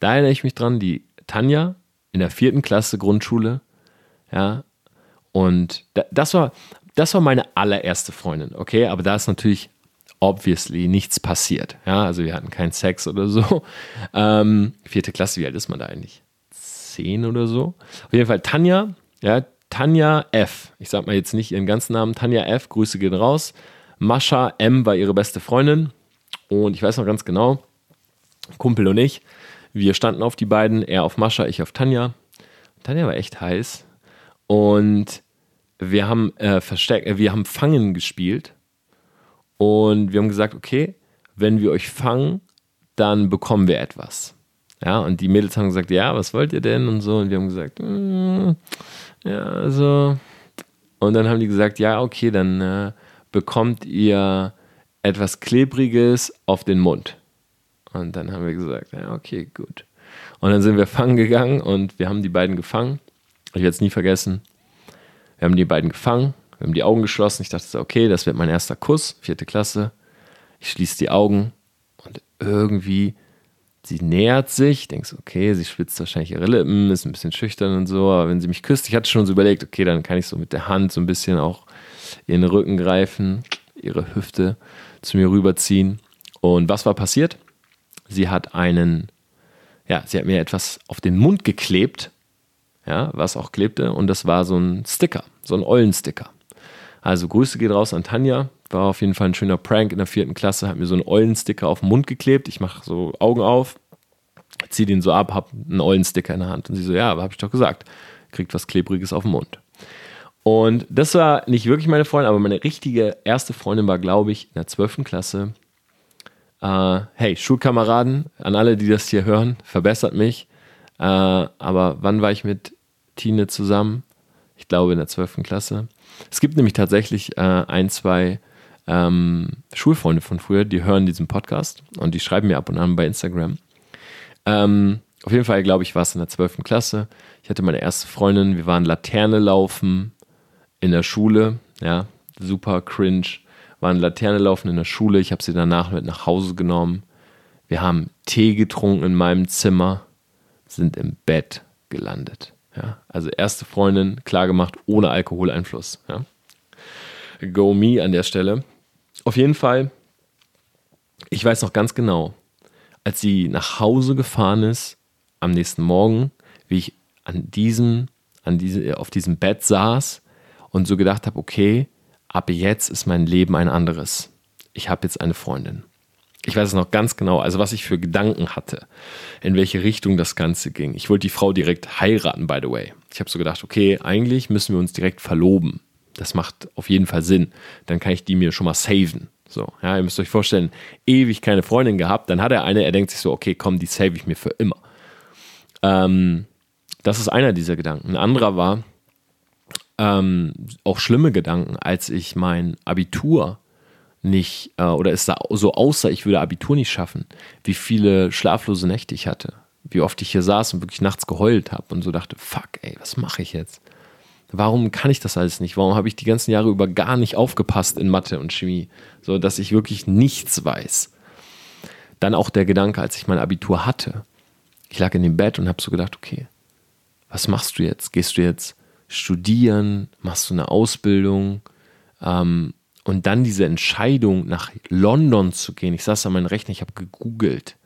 da erinnere ich mich dran, die Tanja in der vierten Klasse Grundschule, ja, und das war, das war meine allererste Freundin, okay, aber da ist natürlich obviously nichts passiert. Ja, also wir hatten keinen Sex oder so. Ähm, vierte Klasse, wie alt ist man da eigentlich? Zehn oder so. Auf jeden Fall Tanja, ja, Tanja F. Ich sag mal jetzt nicht ihren ganzen Namen. Tanja F. Grüße gehen raus. Mascha M. war ihre beste Freundin. Und ich weiß noch ganz genau, Kumpel und ich, wir standen auf die beiden, er auf Mascha, ich auf Tanja. Tanja war echt heiß. Und wir haben äh, versteckt, äh, wir haben Fangen gespielt und wir haben gesagt, okay, wenn wir euch fangen, dann bekommen wir etwas. Ja, und die Mädels haben gesagt, ja, was wollt ihr denn und so und wir haben gesagt, mm, ja, also und dann haben die gesagt, ja, okay, dann äh, bekommt ihr etwas klebriges auf den Mund. Und dann haben wir gesagt, ja, okay, gut. Und dann sind wir fangen gegangen und wir haben die beiden gefangen. Ich werde es nie vergessen. Wir haben die beiden gefangen, wir haben die Augen geschlossen. Ich dachte, okay, das wird mein erster Kuss, vierte Klasse. Ich schließe die Augen und irgendwie, sie nähert sich. Denkst, okay, sie spitzt wahrscheinlich ihre Lippen, ist ein bisschen schüchtern und so. Aber wenn sie mich küsst, ich hatte schon so überlegt, okay, dann kann ich so mit der Hand so ein bisschen auch ihren Rücken greifen, ihre Hüfte zu mir rüberziehen. Und was war passiert? Sie hat einen, ja, sie hat mir etwas auf den Mund geklebt ja, was auch klebte. Und das war so ein Sticker, so ein Eulensticker. Also Grüße geht raus an Tanja. War auf jeden Fall ein schöner Prank in der vierten Klasse. Hat mir so einen Eulensticker auf den Mund geklebt. Ich mache so Augen auf, ziehe den so ab, habe einen Eulensticker in der Hand. Und sie so, ja, aber habe ich doch gesagt. Kriegt was Klebriges auf den Mund. Und das war nicht wirklich meine Freundin, aber meine richtige erste Freundin war, glaube ich, in der 12. Klasse. Äh, hey, Schulkameraden, an alle, die das hier hören, verbessert mich. Äh, aber wann war ich mit Tine zusammen? Ich glaube in der 12. Klasse. Es gibt nämlich tatsächlich äh, ein, zwei ähm, Schulfreunde von früher, die hören diesen Podcast und die schreiben mir ab und an bei Instagram. Ähm, auf jeden Fall, glaube ich, war es in der 12. Klasse. Ich hatte meine erste Freundin, wir waren Laterne laufen in der Schule, ja, super cringe. Waren Laterne laufen in der Schule, ich habe sie danach mit nach Hause genommen. Wir haben Tee getrunken in meinem Zimmer sind im Bett gelandet. Ja? Also erste Freundin, klar gemacht, ohne Alkoholeinfluss. Ja? Go me an der Stelle. Auf jeden Fall, ich weiß noch ganz genau, als sie nach Hause gefahren ist, am nächsten Morgen, wie ich an diesem, an diese, auf diesem Bett saß und so gedacht habe, okay, ab jetzt ist mein Leben ein anderes. Ich habe jetzt eine Freundin ich weiß es noch ganz genau, also was ich für Gedanken hatte, in welche Richtung das Ganze ging. Ich wollte die Frau direkt heiraten, by the way. Ich habe so gedacht, okay, eigentlich müssen wir uns direkt verloben. Das macht auf jeden Fall Sinn. Dann kann ich die mir schon mal saven. So, ja, ihr müsst euch vorstellen, ewig keine Freundin gehabt, dann hat er eine, er denkt sich so, okay, komm, die save ich mir für immer. Ähm, das ist einer dieser Gedanken. Ein anderer war ähm, auch schlimme Gedanken, als ich mein Abitur nicht, äh, oder es sah so aussah, ich würde Abitur nicht schaffen, wie viele schlaflose Nächte ich hatte. Wie oft ich hier saß und wirklich nachts geheult habe und so dachte, fuck, ey, was mache ich jetzt? Warum kann ich das alles nicht? Warum habe ich die ganzen Jahre über gar nicht aufgepasst in Mathe und Chemie, so dass ich wirklich nichts weiß? Dann auch der Gedanke, als ich mein Abitur hatte. Ich lag in dem Bett und habe so gedacht, okay, was machst du jetzt? Gehst du jetzt studieren? Machst du eine Ausbildung? Ähm, und dann diese Entscheidung, nach London zu gehen. Ich saß an meinem Rechner, ich habe gegoogelt.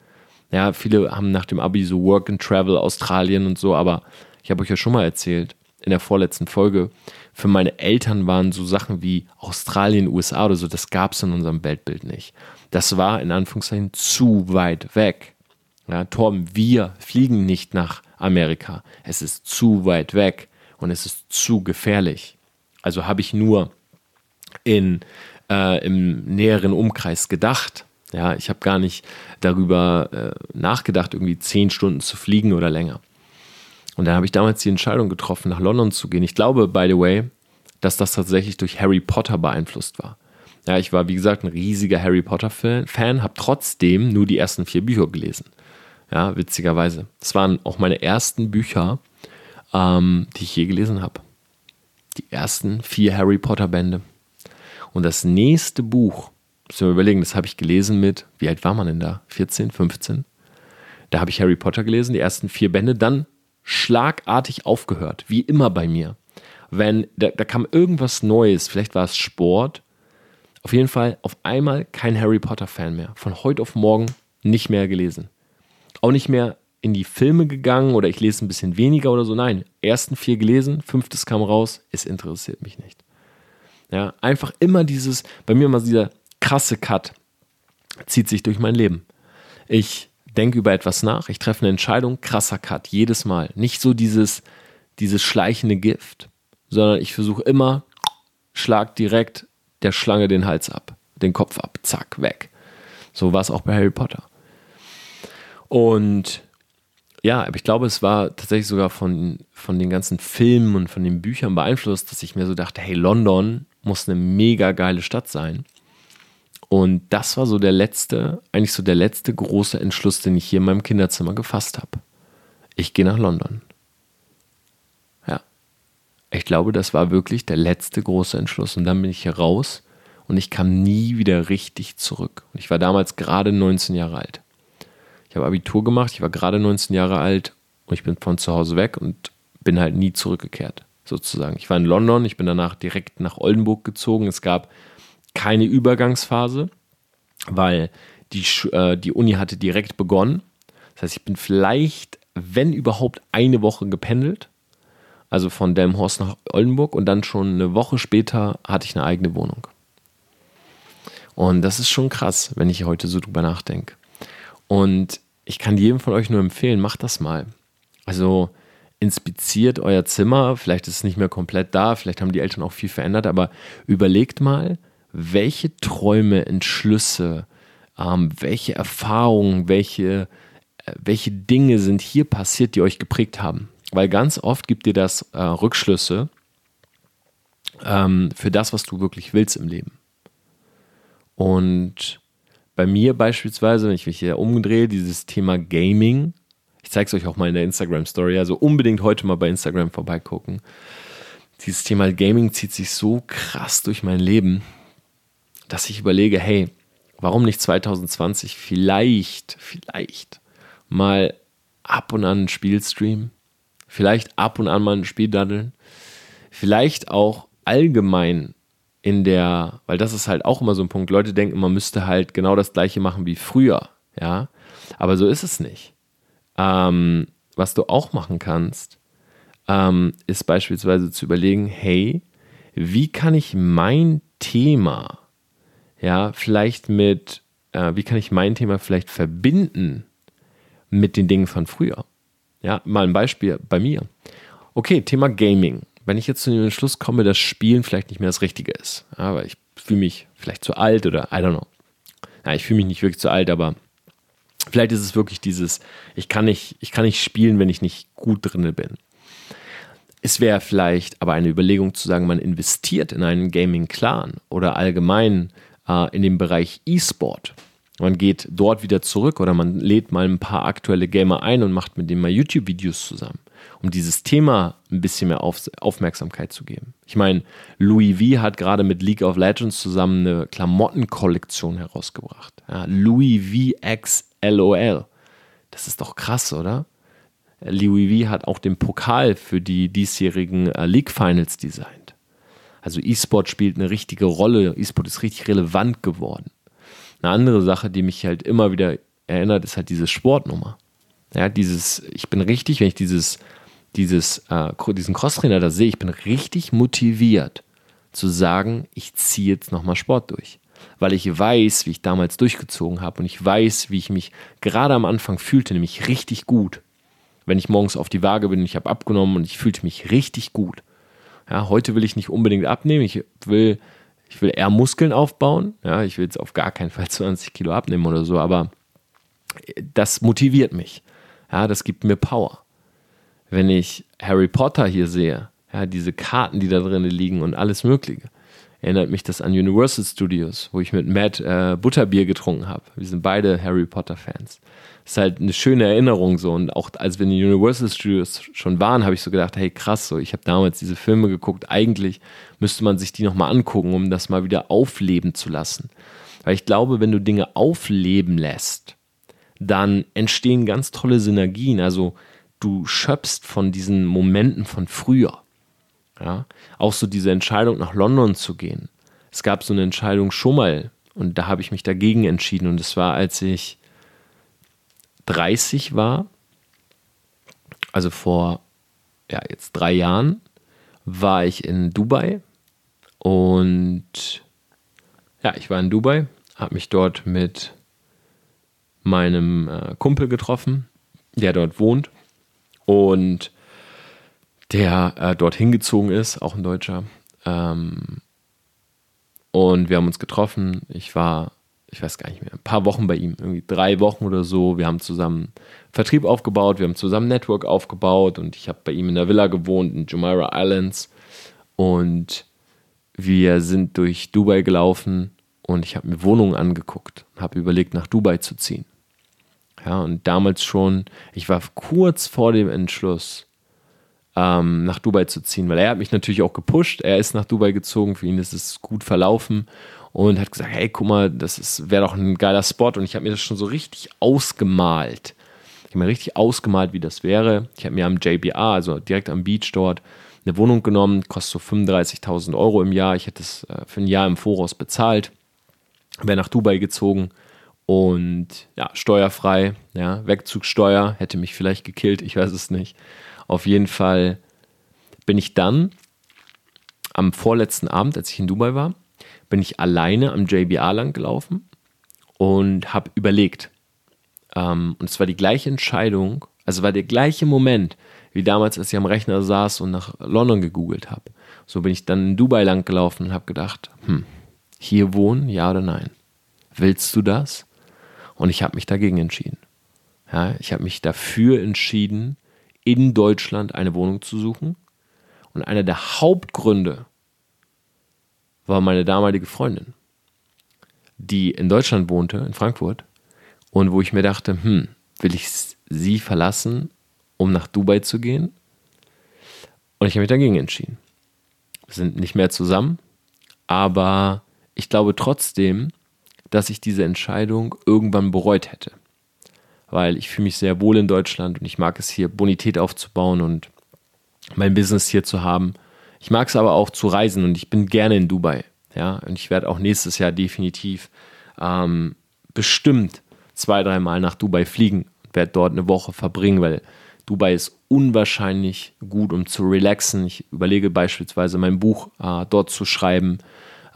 Ja, viele haben nach dem Abi so Work and Travel, Australien und so, aber ich habe euch ja schon mal erzählt, in der vorletzten Folge, für meine Eltern waren so Sachen wie Australien, USA oder so, das gab es in unserem Weltbild nicht. Das war in Anführungszeichen zu weit weg. Ja, Torben, wir fliegen nicht nach Amerika. Es ist zu weit weg und es ist zu gefährlich. Also habe ich nur in, äh, im näheren Umkreis gedacht. Ja, ich habe gar nicht darüber äh, nachgedacht, irgendwie zehn Stunden zu fliegen oder länger. Und dann habe ich damals die Entscheidung getroffen, nach London zu gehen. Ich glaube, by the way, dass das tatsächlich durch Harry Potter beeinflusst war. Ja, ich war, wie gesagt, ein riesiger Harry Potter-Fan, habe trotzdem nur die ersten vier Bücher gelesen. Ja, witzigerweise. Das waren auch meine ersten Bücher, ähm, die ich je gelesen habe. Die ersten vier Harry Potter-Bände. Und das nächste Buch, müssen wir überlegen, das habe ich gelesen mit, wie alt war man denn da? 14, 15? Da habe ich Harry Potter gelesen, die ersten vier Bände, dann schlagartig aufgehört, wie immer bei mir. Wenn, da, da kam irgendwas Neues, vielleicht war es Sport, auf jeden Fall auf einmal kein Harry Potter-Fan mehr. Von heute auf morgen nicht mehr gelesen. Auch nicht mehr in die Filme gegangen oder ich lese ein bisschen weniger oder so. Nein, ersten vier gelesen, fünftes kam raus, es interessiert mich nicht. Ja, einfach immer dieses, bei mir immer dieser krasse Cut zieht sich durch mein Leben. Ich denke über etwas nach, ich treffe eine Entscheidung, krasser Cut, jedes Mal. Nicht so dieses, dieses schleichende Gift, sondern ich versuche immer, schlag direkt der Schlange den Hals ab, den Kopf ab, zack, weg. So war es auch bei Harry Potter. Und ja, aber ich glaube, es war tatsächlich sogar von, von den ganzen Filmen und von den Büchern beeinflusst, dass ich mir so dachte, hey, London muss eine mega geile Stadt sein. Und das war so der letzte, eigentlich so der letzte große Entschluss, den ich hier in meinem Kinderzimmer gefasst habe. Ich gehe nach London. Ja. Ich glaube, das war wirklich der letzte große Entschluss. Und dann bin ich hier raus und ich kam nie wieder richtig zurück. Und ich war damals gerade 19 Jahre alt. Ich habe Abitur gemacht, ich war gerade 19 Jahre alt und ich bin von zu Hause weg und bin halt nie zurückgekehrt, sozusagen. Ich war in London, ich bin danach direkt nach Oldenburg gezogen. Es gab keine Übergangsphase, weil die, äh, die Uni hatte direkt begonnen. Das heißt, ich bin vielleicht, wenn überhaupt, eine Woche gependelt. Also von Delmhorst nach Oldenburg und dann schon eine Woche später hatte ich eine eigene Wohnung. Und das ist schon krass, wenn ich heute so drüber nachdenke. Und ich kann jedem von euch nur empfehlen, macht das mal. Also inspiziert euer Zimmer, vielleicht ist es nicht mehr komplett da, vielleicht haben die Eltern auch viel verändert, aber überlegt mal, welche Träume, Entschlüsse, ähm, welche Erfahrungen, welche, äh, welche Dinge sind hier passiert, die euch geprägt haben. Weil ganz oft gibt dir das äh, Rückschlüsse ähm, für das, was du wirklich willst im Leben. Und bei mir beispielsweise, wenn ich mich hier umdrehe, dieses Thema Gaming, ich zeige es euch auch mal in der Instagram-Story, also unbedingt heute mal bei Instagram vorbeigucken. Dieses Thema Gaming zieht sich so krass durch mein Leben, dass ich überlege, hey, warum nicht 2020 vielleicht, vielleicht mal ab und an ein Spiel streamen, vielleicht ab und an mal ein Spiel daddeln, vielleicht auch allgemein in der, weil das ist halt auch immer so ein Punkt, Leute denken, man müsste halt genau das gleiche machen wie früher, ja, aber so ist es nicht. Ähm, was du auch machen kannst, ähm, ist beispielsweise zu überlegen, hey, wie kann ich mein Thema ja, vielleicht mit, äh, wie kann ich mein Thema vielleicht verbinden mit den Dingen von früher? Ja, mal ein Beispiel bei mir. Okay, Thema Gaming. Wenn ich jetzt zu dem Entschluss komme, dass Spielen vielleicht nicht mehr das Richtige ist, aber ich fühle mich vielleicht zu alt oder I don't know. Ja, ich fühle mich nicht wirklich zu alt, aber vielleicht ist es wirklich dieses, ich kann nicht, ich kann nicht spielen, wenn ich nicht gut drin bin. Es wäre vielleicht aber eine Überlegung zu sagen, man investiert in einen Gaming-Clan oder allgemein äh, in dem Bereich E-Sport. Man geht dort wieder zurück oder man lädt mal ein paar aktuelle Gamer ein und macht mit denen mal YouTube-Videos zusammen, um dieses Thema ein bisschen mehr auf, Aufmerksamkeit zu geben. Ich meine, Louis V hat gerade mit League of Legends zusammen eine Klamottenkollektion herausgebracht. Ja, Louis V X LOL. Das ist doch krass, oder? Louis V hat auch den Pokal für die diesjährigen äh, League Finals designt. Also E-Sport spielt eine richtige Rolle. E-Sport ist richtig relevant geworden. Eine andere Sache, die mich halt immer wieder erinnert, ist halt diese Sportnummer. Ja, dieses, ich bin richtig, wenn ich dieses, dieses, äh, diesen Crosstrainer da sehe, ich bin richtig motiviert zu sagen, ich ziehe jetzt nochmal Sport durch. Weil ich weiß, wie ich damals durchgezogen habe und ich weiß, wie ich mich gerade am Anfang fühlte, nämlich richtig gut wenn ich morgens auf die Waage bin, ich habe abgenommen und ich fühlte mich richtig gut. Ja, heute will ich nicht unbedingt abnehmen, ich will, ich will eher Muskeln aufbauen. Ja, ich will jetzt auf gar keinen Fall 20 Kilo abnehmen oder so, aber das motiviert mich. Ja, das gibt mir Power. Wenn ich Harry Potter hier sehe, ja, diese Karten, die da drin liegen und alles Mögliche, erinnert mich das an Universal Studios, wo ich mit Matt äh, Butterbier getrunken habe. Wir sind beide Harry Potter Fans ist halt eine schöne Erinnerung so. Und auch als wir in Universal Studios schon waren, habe ich so gedacht, hey krass, so ich habe damals diese Filme geguckt. Eigentlich müsste man sich die nochmal angucken, um das mal wieder aufleben zu lassen. Weil ich glaube, wenn du Dinge aufleben lässt, dann entstehen ganz tolle Synergien. Also du schöpfst von diesen Momenten von früher. Ja? Auch so diese Entscheidung nach London zu gehen. Es gab so eine Entscheidung schon mal und da habe ich mich dagegen entschieden. Und es war, als ich 30 war, also vor ja, jetzt drei Jahren, war ich in Dubai und ja, ich war in Dubai, habe mich dort mit meinem äh, Kumpel getroffen, der dort wohnt und der äh, dort hingezogen ist, auch ein Deutscher. Ähm, und wir haben uns getroffen. Ich war ich weiß gar nicht mehr, ein paar Wochen bei ihm, irgendwie drei Wochen oder so. Wir haben zusammen Vertrieb aufgebaut, wir haben zusammen Network aufgebaut und ich habe bei ihm in der Villa gewohnt in Jumeirah Islands und wir sind durch Dubai gelaufen und ich habe mir Wohnungen angeguckt, habe überlegt, nach Dubai zu ziehen. Ja, und damals schon, ich war kurz vor dem Entschluss, ähm, nach Dubai zu ziehen, weil er hat mich natürlich auch gepusht. Er ist nach Dubai gezogen, für ihn ist es gut verlaufen und hat gesagt, hey, guck mal, das wäre doch ein geiler Spot und ich habe mir das schon so richtig ausgemalt. Ich habe mir richtig ausgemalt, wie das wäre. Ich habe mir am JBA, also direkt am Beach dort, eine Wohnung genommen, kostet so 35.000 Euro im Jahr. Ich hätte es äh, für ein Jahr im Voraus bezahlt, wäre nach Dubai gezogen und ja, steuerfrei, ja, Wegzugsteuer hätte mich vielleicht gekillt, ich weiß es nicht. Auf jeden Fall bin ich dann am vorletzten Abend, als ich in Dubai war, bin ich alleine am JBA lang gelaufen und habe überlegt. Ähm, und es war die gleiche Entscheidung, also war der gleiche Moment, wie damals, als ich am Rechner saß und nach London gegoogelt habe. So bin ich dann in Dubai lang gelaufen und habe gedacht, hm, hier wohnen, ja oder nein? Willst du das? Und ich habe mich dagegen entschieden. Ja, ich habe mich dafür entschieden, in Deutschland eine Wohnung zu suchen. Und einer der Hauptgründe, war meine damalige Freundin, die in Deutschland wohnte, in Frankfurt, und wo ich mir dachte, hm, will ich sie verlassen, um nach Dubai zu gehen? Und ich habe mich dagegen entschieden. Wir sind nicht mehr zusammen, aber ich glaube trotzdem, dass ich diese Entscheidung irgendwann bereut hätte. Weil ich fühle mich sehr wohl in Deutschland und ich mag es hier, Bonität aufzubauen und mein Business hier zu haben. Ich mag es aber auch zu reisen und ich bin gerne in Dubai. Ja, und ich werde auch nächstes Jahr definitiv ähm, bestimmt zwei, dreimal nach Dubai fliegen und werde dort eine Woche verbringen, weil Dubai ist unwahrscheinlich gut, um zu relaxen. Ich überlege beispielsweise mein Buch äh, dort zu schreiben,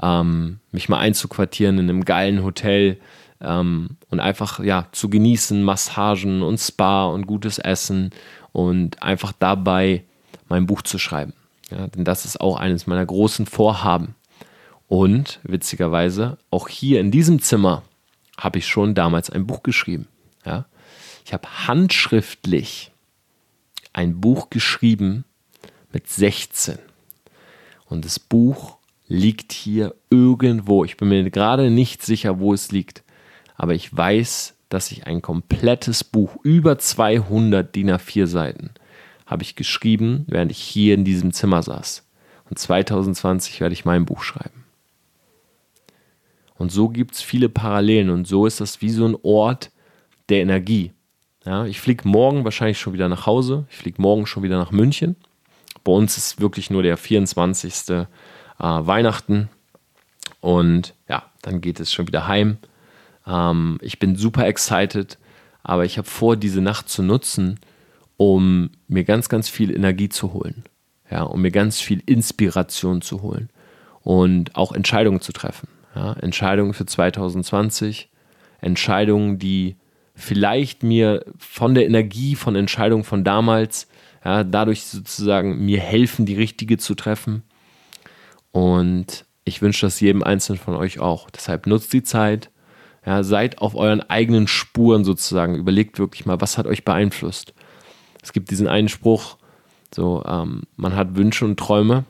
ähm, mich mal einzuquartieren in einem geilen Hotel ähm, und einfach ja zu genießen, Massagen und Spa und gutes Essen und einfach dabei mein Buch zu schreiben. Ja, denn das ist auch eines meiner großen Vorhaben. Und witzigerweise, auch hier in diesem Zimmer habe ich schon damals ein Buch geschrieben. Ja? Ich habe handschriftlich ein Buch geschrieben mit 16. Und das Buch liegt hier irgendwo. Ich bin mir gerade nicht sicher, wo es liegt. Aber ich weiß, dass ich ein komplettes Buch, über 200 DIN A4 Seiten, habe ich geschrieben, während ich hier in diesem Zimmer saß. Und 2020 werde ich mein Buch schreiben. Und so gibt es viele Parallelen und so ist das wie so ein Ort der Energie. Ja, ich fliege morgen wahrscheinlich schon wieder nach Hause. Ich fliege morgen schon wieder nach München. Bei uns ist wirklich nur der 24. Äh, Weihnachten. Und ja, dann geht es schon wieder heim. Ähm, ich bin super excited, aber ich habe vor, diese Nacht zu nutzen, um mir ganz, ganz viel Energie zu holen. Ja, um mir ganz viel Inspiration zu holen und auch Entscheidungen zu treffen. Ja, Entscheidungen für 2020, Entscheidungen, die vielleicht mir von der Energie von Entscheidungen von damals, ja, dadurch sozusagen mir helfen, die richtige zu treffen. Und ich wünsche das jedem Einzelnen von euch auch. Deshalb nutzt die Zeit, ja, seid auf euren eigenen Spuren sozusagen. Überlegt wirklich mal, was hat euch beeinflusst. Es gibt diesen einen Spruch, so, ähm, man hat Wünsche und Träume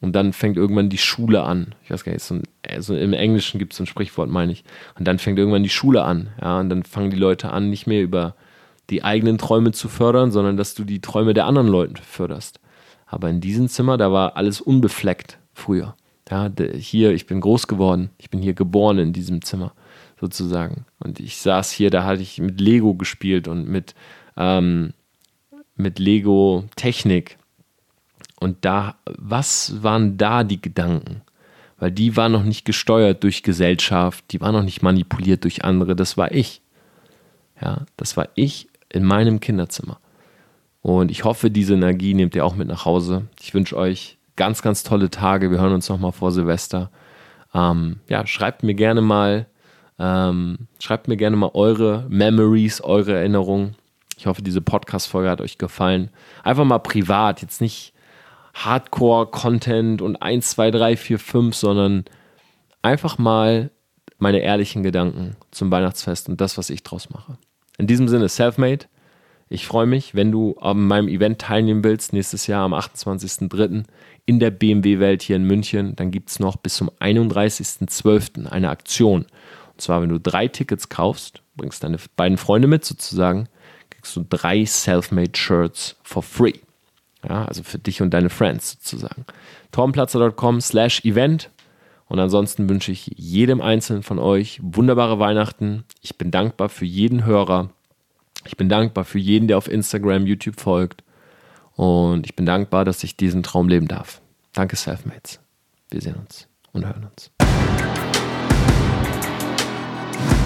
und dann fängt irgendwann die Schule an. Ich weiß gar nicht, so ein, also im Englischen gibt es so ein Sprichwort, meine ich. Und dann fängt irgendwann die Schule an. Ja, und dann fangen die Leute an, nicht mehr über die eigenen Träume zu fördern, sondern dass du die Träume der anderen Leute förderst. Aber in diesem Zimmer, da war alles unbefleckt früher. Ja, hier, ich bin groß geworden, ich bin hier geboren in diesem Zimmer sozusagen. Und ich saß hier, da hatte ich mit Lego gespielt und mit, ähm, mit Lego Technik. Und da, was waren da die Gedanken? Weil die waren noch nicht gesteuert durch Gesellschaft, die waren noch nicht manipuliert durch andere, das war ich. Ja, das war ich in meinem Kinderzimmer. Und ich hoffe, diese Energie nehmt ihr auch mit nach Hause. Ich wünsche euch ganz, ganz tolle Tage. Wir hören uns nochmal vor Silvester. Ähm, ja, schreibt mir gerne mal, ähm, schreibt mir gerne mal eure Memories, eure Erinnerungen. Ich hoffe, diese Podcast-Folge hat euch gefallen. Einfach mal privat, jetzt nicht Hardcore-Content und 1, 2, 3, 4, 5, sondern einfach mal meine ehrlichen Gedanken zum Weihnachtsfest und das, was ich draus mache. In diesem Sinne, Selfmade. Ich freue mich, wenn du an meinem Event teilnehmen willst, nächstes Jahr am 28.03. in der BMW-Welt hier in München. Dann gibt es noch bis zum 31.12. eine Aktion. Und zwar, wenn du drei Tickets kaufst, bringst deine beiden Freunde mit sozusagen, kriegst du drei Selfmade Shirts for free. Ja, also für dich und deine Friends sozusagen. Tormplatzer.com slash Event. Und ansonsten wünsche ich jedem Einzelnen von euch wunderbare Weihnachten. Ich bin dankbar für jeden Hörer ich bin dankbar für jeden, der auf Instagram, YouTube folgt. Und ich bin dankbar, dass ich diesen Traum leben darf. Danke, Selfmates. Wir sehen uns und hören uns. Thank you.